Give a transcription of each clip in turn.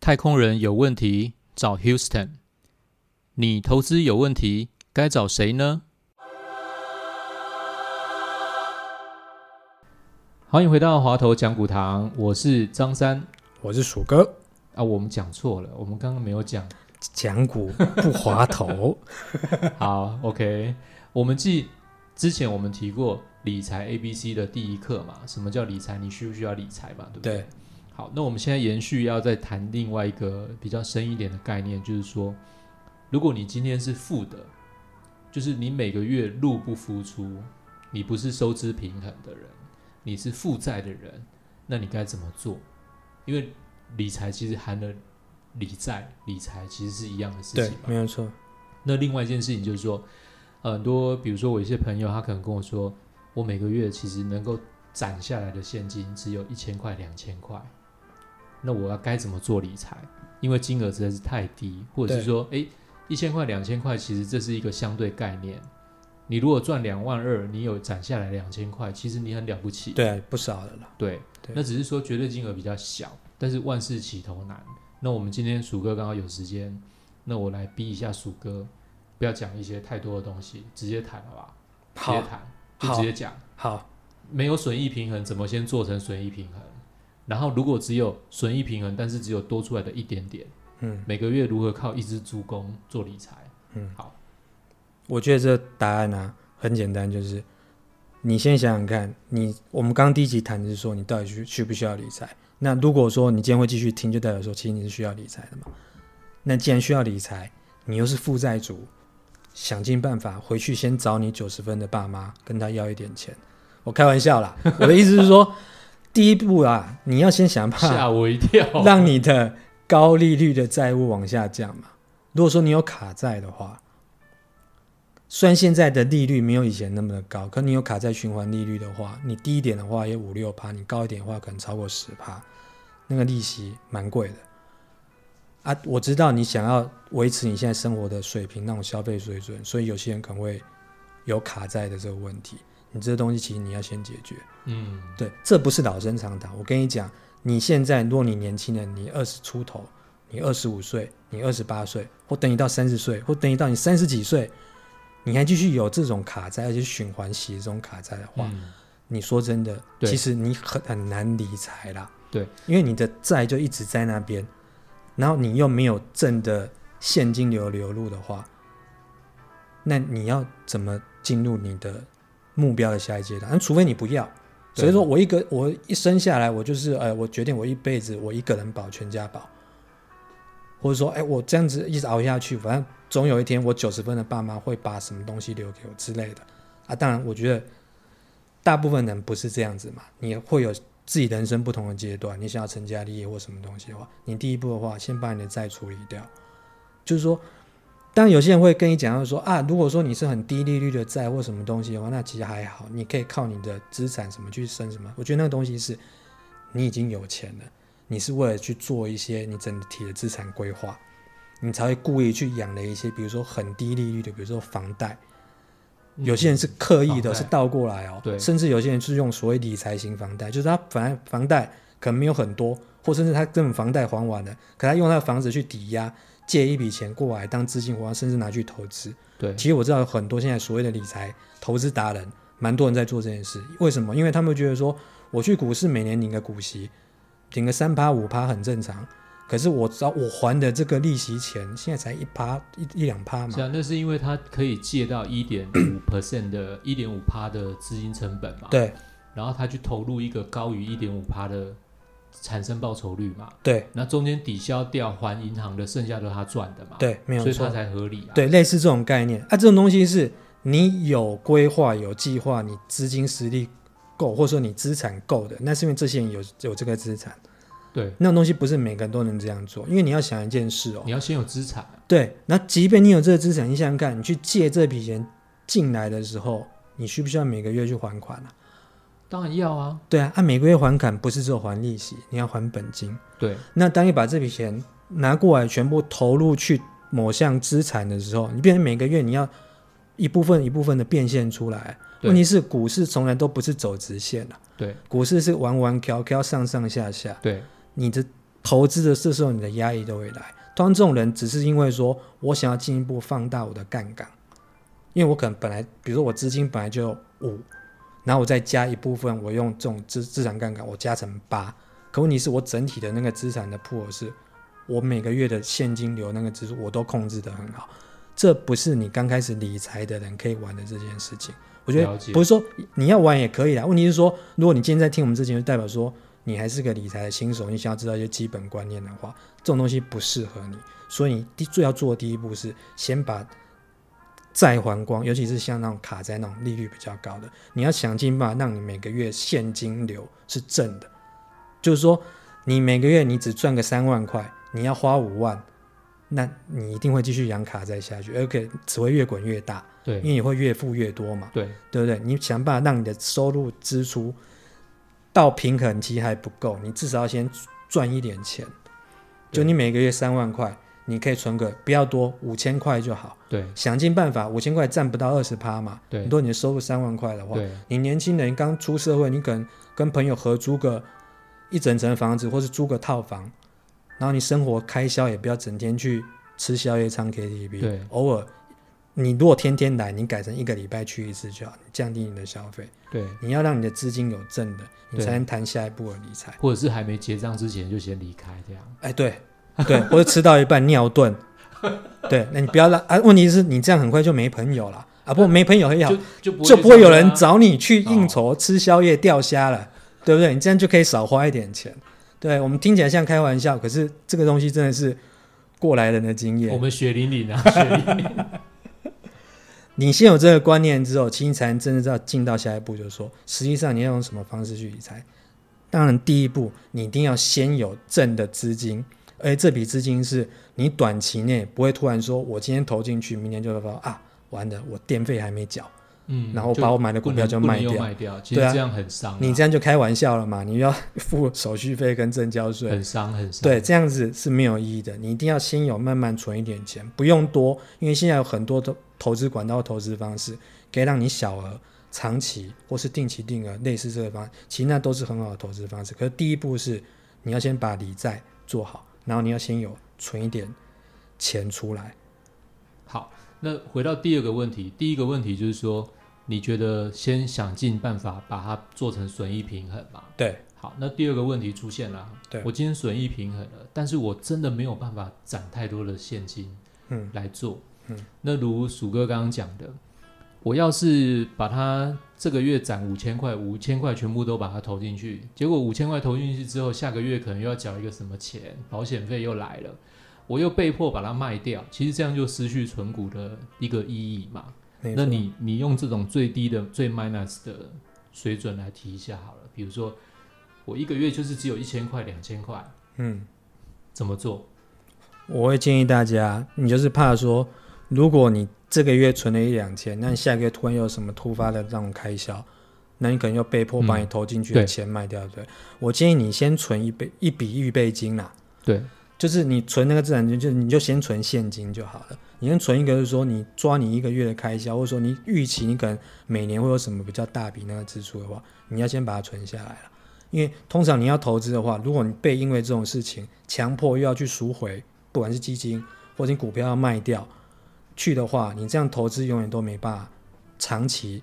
太空人有问题找 Houston，你投资有问题该找谁呢？欢迎回到华头讲股堂，我是张三。我是鼠哥，啊，我们讲错了，我们刚刚没有讲。讲股不滑头，好，OK，我们记之前我们提过理财 A B C 的第一课嘛，什么叫理财？你需不需要理财嘛？对不对？对，好，那我们现在延续要再谈另外一个比较深一点的概念，就是说，如果你今天是负的，就是你每个月入不敷出，你不是收支平衡的人，你是负债的人，那你该怎么做？因为理财其实含了理债、理财其实是一样的事情，嘛。没有错，那另外一件事情就是说，呃很多比如说我一些朋友，他可能跟我说，我每个月其实能够攒下来的现金只有一千块、两千块，那我要该怎么做理财？因为金额实在是太低，或者是对说，诶，一千块、两千块，其实这是一个相对概念。你如果赚两万二，你有攒下来两千块，其实你很了不起。对啊，不少的了。对，对那只是说绝对金额比较小，但是万事起头难。那我们今天鼠哥刚好有时间，那我来逼一下鼠哥，不要讲一些太多的东西，直接谈好不好？直接，谈，就直接讲。好，没有损益平衡，怎么先做成损益平衡？然后如果只有损益平衡，但是只有多出来的一点点，嗯每个月如何靠一只猪公做理财？嗯，好，我觉得这答案呢、很简单，就是你先想想看，你我们刚刚第一集谈的是说你到底需需不需要理财。那如果说你今天会继续听，就代表说其实你是需要理财的嘛。那既然需要理财，你又是负债族，想尽办法回去先找你九十分的爸妈，跟他要一点钱。我开玩笑啦，我的意思是说，第一步啊，你要先想办法吓我一跳。让你的高利率的债务往下降嘛。如果说你有卡债的话，虽然现在的利率没有以前那么的高，可你有卡债循环利率的话，你低一点的话也五六趴，你高一点的话可能超过十趴，那个利息蛮贵的。啊，我知道你想要维持你现在生活的水平，那种消费水准，所以有些人可能会有卡债的这个问题。你这个东西其实你要先解决。嗯，对，这不是老生常谈。我跟你讲，你现在如果你年轻人，你二十出头，你二十五岁，你二十八岁，或等你到三十岁，或等你到你三十几岁，你还继续有这种卡债，而且循环洗这种卡债的话，嗯你说真的，其实你很很难理财啦。对，因为你的债就一直在那边，然后你又没有正的现金流流入的话，那你要怎么进入你的目标的下一阶段？那除非你不要。所以说我一个我一生下来，我就是呃，我决定我一辈子我一个人保全家保，或者说哎，我这样子一直熬下去，反正总有一天我九十分的爸妈会把什么东西留给我之类的啊。当然，我觉得大部分人不是这样子嘛，你会有自己人生不同的阶段，你想要成家立业或什么东西的话，你第一步的话，先把你的债处理掉，就是说。当然，有些人会跟你讲到说啊，如果说你是很低利率的债或什么东西的话，那其实还好，你可以靠你的资产什么去生什么。我觉得那个东西是你已经有钱了，你是为了去做一些你整体的资产规划，你才会故意去养了一些，比如说很低利率的，比如说房贷。有些人是刻意的，是倒过来哦，对甚至有些人是用所谓理财型房贷，就是他反正房贷可能没有很多，或甚至他根本房贷还完了，可他用他的房子去抵押，借一笔钱过来当资金活，甚至拿去投资。对，其实我知道很多现在所谓的理财投资达人，蛮多人在做这件事。为什么？因为他们觉得说，我去股市每年领个股息，领个三趴五趴很正常。可是我知道我还的这个利息钱，现在才一趴一一两趴嘛。是啊，那是因为他可以借到一点五 percent 的一点五趴的资金成本嘛，，对然后他去投入一个高于一点五趴的产生报酬率嘛，对那中间抵消掉还银行的，剩下都是他赚的嘛，，对，没有所以他。才合理啊，对，类似这种概念啊，这种东西是你有规划、有计划，你资金实力够，或者说你资产够的，那是因为这些人有有这个资产。对，那种东西不是每个人都能这样做，因为你要想一件事哦你，要先有资产啊，对，那即便你有这个资产，你想想看，你去借这笔钱进来的时候，你需不需要每个月去还款啊？当然要啊，对啊，按、每个月还款不是只有还利息，你要还本金。对，那当你把这笔钱拿过来，全部投入去某项资产的时候，你变成每个月你要一部分一部分的变现出来。对问题是股市从来都不是走直线的、对股市是弯弯翘翘上上下下。对你的投资的这时候，你的压力都会来。通常这种人只是因为说我想要进一步放大我的杠杆，因为我可能本来，比如说我资金本来就有五，然后我再加一部分，我用这种资资产杠杆，我加成八。可问题是我整体的那个资产的铺是，我每个月的现金流那个支出我都控制得很好。这不是你刚开始理财的人可以玩的这件事情。我觉得不是说你要玩也可以啦，问题是说，如果你今天在听我们之前，就代表说你还是个理财的新手，你想要知道一些基本观念的话，这种东西不适合你。所以你第最要做的第一步是先把债还光，尤其是像那种卡在那种利率比较高的，你要想尽办法让你每个月现金流是正的，就是说你每个月你只赚个三万块，你要花五万，那你一定会继续养卡债下去，而且只会越滚越大，因为你会越付越多嘛。对对不对？你想办法让你的收入支出到平衡期还不够，你至少要先赚一点钱。就你每个月三万块，你可以存个不要多，五千块就好。对想尽办法，五千块占不到二十趴嘛。对如果你的收入三万块的话，对你年轻人刚出社会，你可能跟朋友合租个一整层房子，或是租个套房，然后你生活开销也不要整天去吃宵夜、唱 KTV，对偶尔你如果天天来，你改成一个礼拜去一次就好，你降低你的消费。对，你要让你的资金有正的，你才能谈下一步的理财。或者是还没结账之前就先离开这样。哎，对对，或者吃到一半尿遁，对，那你不要让啊。问题是你这样很快就没朋友了啊，不没朋友也好就，就不会有人找。找你去应酬、吃宵夜、钓虾了，对不对？你这样就可以少花一点钱。对我们听起来像开玩笑，可是这个东西真的是过来人的经验我验。们 血淋淋啊，血淋淋。你先有这个观念之后，其实才能真的知道进到下一步，就是说，实际上你要用什么方式去理财。当然，第一步你一定要先有正的资金，而且这笔资金是你短期内不会突然说，我今天投进去，明年就会说啊，完了，我电费还没缴，嗯，然后把我买的股票就卖掉卖掉，其对啊实这样很伤啊，你这样就开玩笑了嘛？你要付手续费跟证交税，很伤很伤。对，这样子是没有意义的。你一定要先有慢慢存一点钱，不用多，因为现在有很多的投资管道、投资方式，可以让你小额、长期或是定期定额，类似这个方，其实那都是很好的投资方式。可是第一步是你要先把理财做好，然后你要先有存一点钱出来。好，那回到第二个问题，第一个问题就是说，你觉得先想尽办法把它做成损益平衡嘛？对，好，那第二个问题出现了，对我今天损益平衡了，但是我真的没有办法攒太多的现金嗯来做。嗯，那如鼠哥刚刚讲的，我要是把它这个月攒五千块，五千块全部都把它投进去，结果五千块投进去之后，下个月可能又要缴一个什么钱，保险费又来了，我又被迫把它卖掉，其实这样就失去存股的一个意义嘛。那你你用这种最低的最 minus 的水准来提一下好了，比如说我一个月就是只有一千块、两千块，嗯。怎么做？我会建议大家，你就是怕说，如果你这个月存了一两千，那你下个月突然有什么突发的这种开销，那你可能又被迫把你投进去的钱卖掉，对不对？我建议你先存一笔一笔预备金啦，对，就是你存那个自然金，就你就先存现金就好了。你先存一个，就是说你抓你一个月的开销，或者说你预期你可能每年会有什么比较大笔那个支出的话，你要先把它存下来了。因为通常你要投资的话，如果你被因为这种事情强迫又要去赎回，不管是基金或者你股票要卖掉去的话，你这样投资永远都没办法长期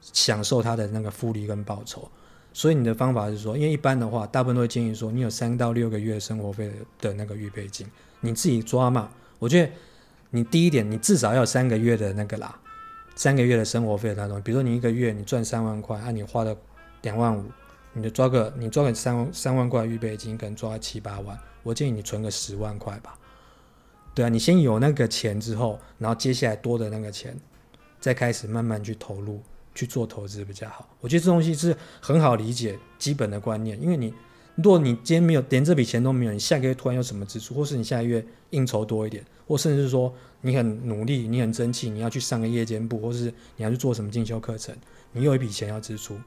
享受它的那个复利跟报酬。所以你的方法是说，因为一般的话，大部分都会建议说，你有三到六个月生活费的那个预备金，你自己抓嘛。我觉得你第一点，你至少要三个月的那个啦，三个月的生活费的那种。比如说你一个月你赚三万块，啊，你花了两万五，你就抓个你抓个三三万块预备金，可能抓七八万。我建议你存个十万块吧。对啊，你先有那个钱之后，然后接下来多的那个钱，再开始慢慢去投入去做投资比较好。我觉得这东西是很好理解基本的观念，因为你如果你今天没有连这笔钱都没有，你下个月突然有什么支出，或是你下个月应酬多一点，或甚至是说你很努力，你很争气，你要去上个夜间部，或是你要去做什么进修课程，你有一笔钱要支出，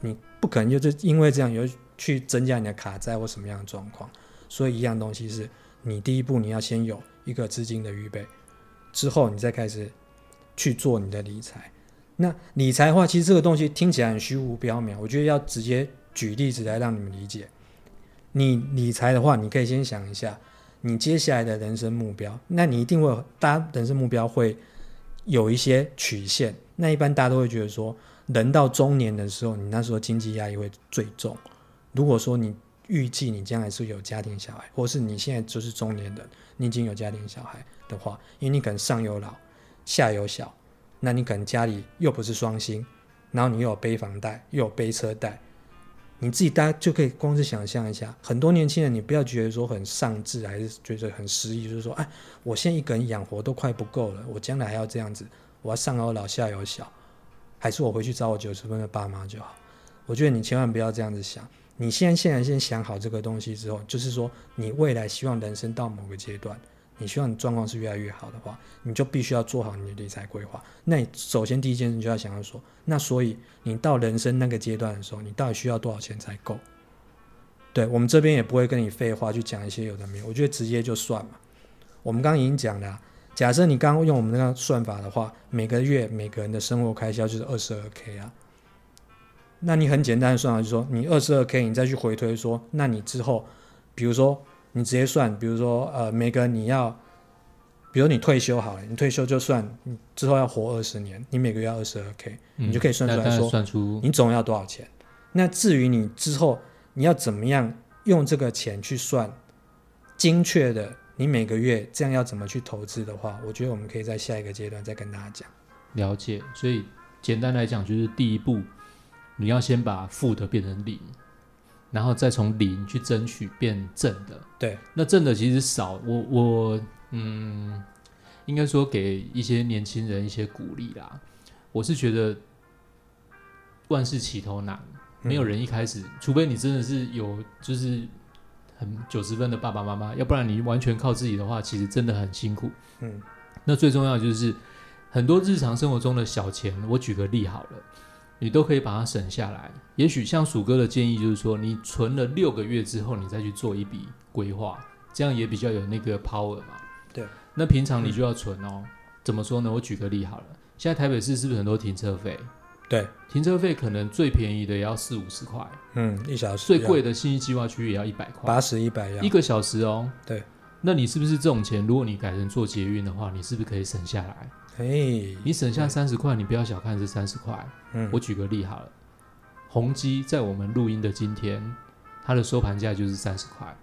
你不可能就是因为这样有去增加你的卡债或什么样的状况。所以一样东西是你第一步你要先有一个资金的预备，之后你再开始去做你的理财。那理财的话，其实这个东西听起来很虚无缥缈，我觉得要直接举例子来让你们理解。你理财的话，你可以先想一下你接下来的人生目标，那你一定会，大家人生目标会有一些曲线。那一般大家都会觉得说，人到中年的时候，你那时候经济压力会最重。如果说你预计你将来是有家庭小孩，或是你现在就是中年人，你已经有家庭小孩的话，因为你可能上有老，下有小，那你可能家里又不是双薪，然后你又有背房贷，又有背车贷，你自己大家就可以光是想象一下，很多年轻人，你不要觉得说很丧志，还是觉得很失意，就是说，哎，我现在一个人养活都快不够了，我将来还要这样子，我要上有老下有小，还是我回去找我九十分的爸妈就好？我觉得你千万不要这样子想。你现在现在先想好这个东西之后，就是说你未来希望人生到某个阶段，你希望你状况是越来越好的话，你就必须要做好你的理财规划。那你首先第一件事就要想要说，那所以你到人生那个阶段的时候，你到底需要多少钱才够？对我们这边也不会跟你废话去讲一些有的没有，我觉得直接就算嘛。我们刚刚已经讲了，假设你刚刚用我们那个算法的话，每个月每个人的生活开销就是二十二 k 啊。那你很简单的算法就是说，你二十二 k，你再去回推说，那你之后，比如说你直接算，比如说呃，每个你要，比如你退休好了，你退休就算你之后要活二十年，你每个月要二十二 k，你就可以算出来说，算出你总要多少钱。那至于你之后你要怎么样用这个钱去算精确的，你每个月这样要怎么去投资的话，我觉得我们可以在下一个阶段再跟大家讲。了解，所以简单来讲就是第一步。你要先把负的变成零，然后再从零去争取变正的。对，那正的其实少。我我嗯，应该说给一些年轻人一些鼓励啦。我是觉得万事起头难，没有人一开始，除非你真的是有就是很九十分的爸爸妈妈，要不然你完全靠自己的话，其实真的很辛苦。嗯，那最重要就是很多日常生活中的小钱，我举个例好了。你都可以把它省下来。也许像鼠哥的建议就是说，你存了六个月之后，你再去做一笔规划，这样也比较有那个 power 嘛。对。那平常你就要存哦。怎么说呢？我举个例好了。现在台北市是不是很多停车费？对。停车费可能最便宜的也要四五十块。嗯，一小时。最贵的信息计划区也要一百块。八十一百一个小时哦。对。那你是不是这种钱？如果你改成做捷运的话，你是不是可以省下来？哎，你省下三十块，你不要小看这三十块。嗯，我举个例好了。宏基在我们录音的今天，它的收盘价就是三十块。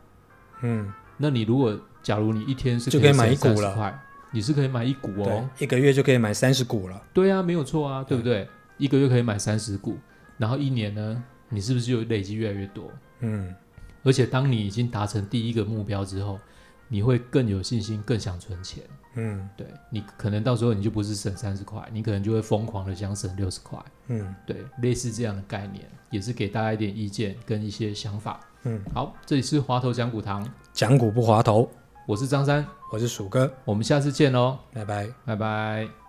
嗯，那你如果假如你一天是就可以买一股了，你是可以买一股哦，一个月就可以买三十股了。对啊，没有错啊，对不对？一个月可以买三十股，然后一年呢，你是不是就累积越来越多？嗯，而且当你已经达成第一个目标之后，你会更有信心，更想存钱。嗯，对你可能到时候你就不是省三十块，你可能就会疯狂的想省六十块。嗯，对，类似这样的概念，也是给大家一点意见跟一些想法。嗯，好，这里是滑头讲股堂，讲股不滑头，我是张三，我是鼠哥，我们下次见喽，拜拜，拜拜。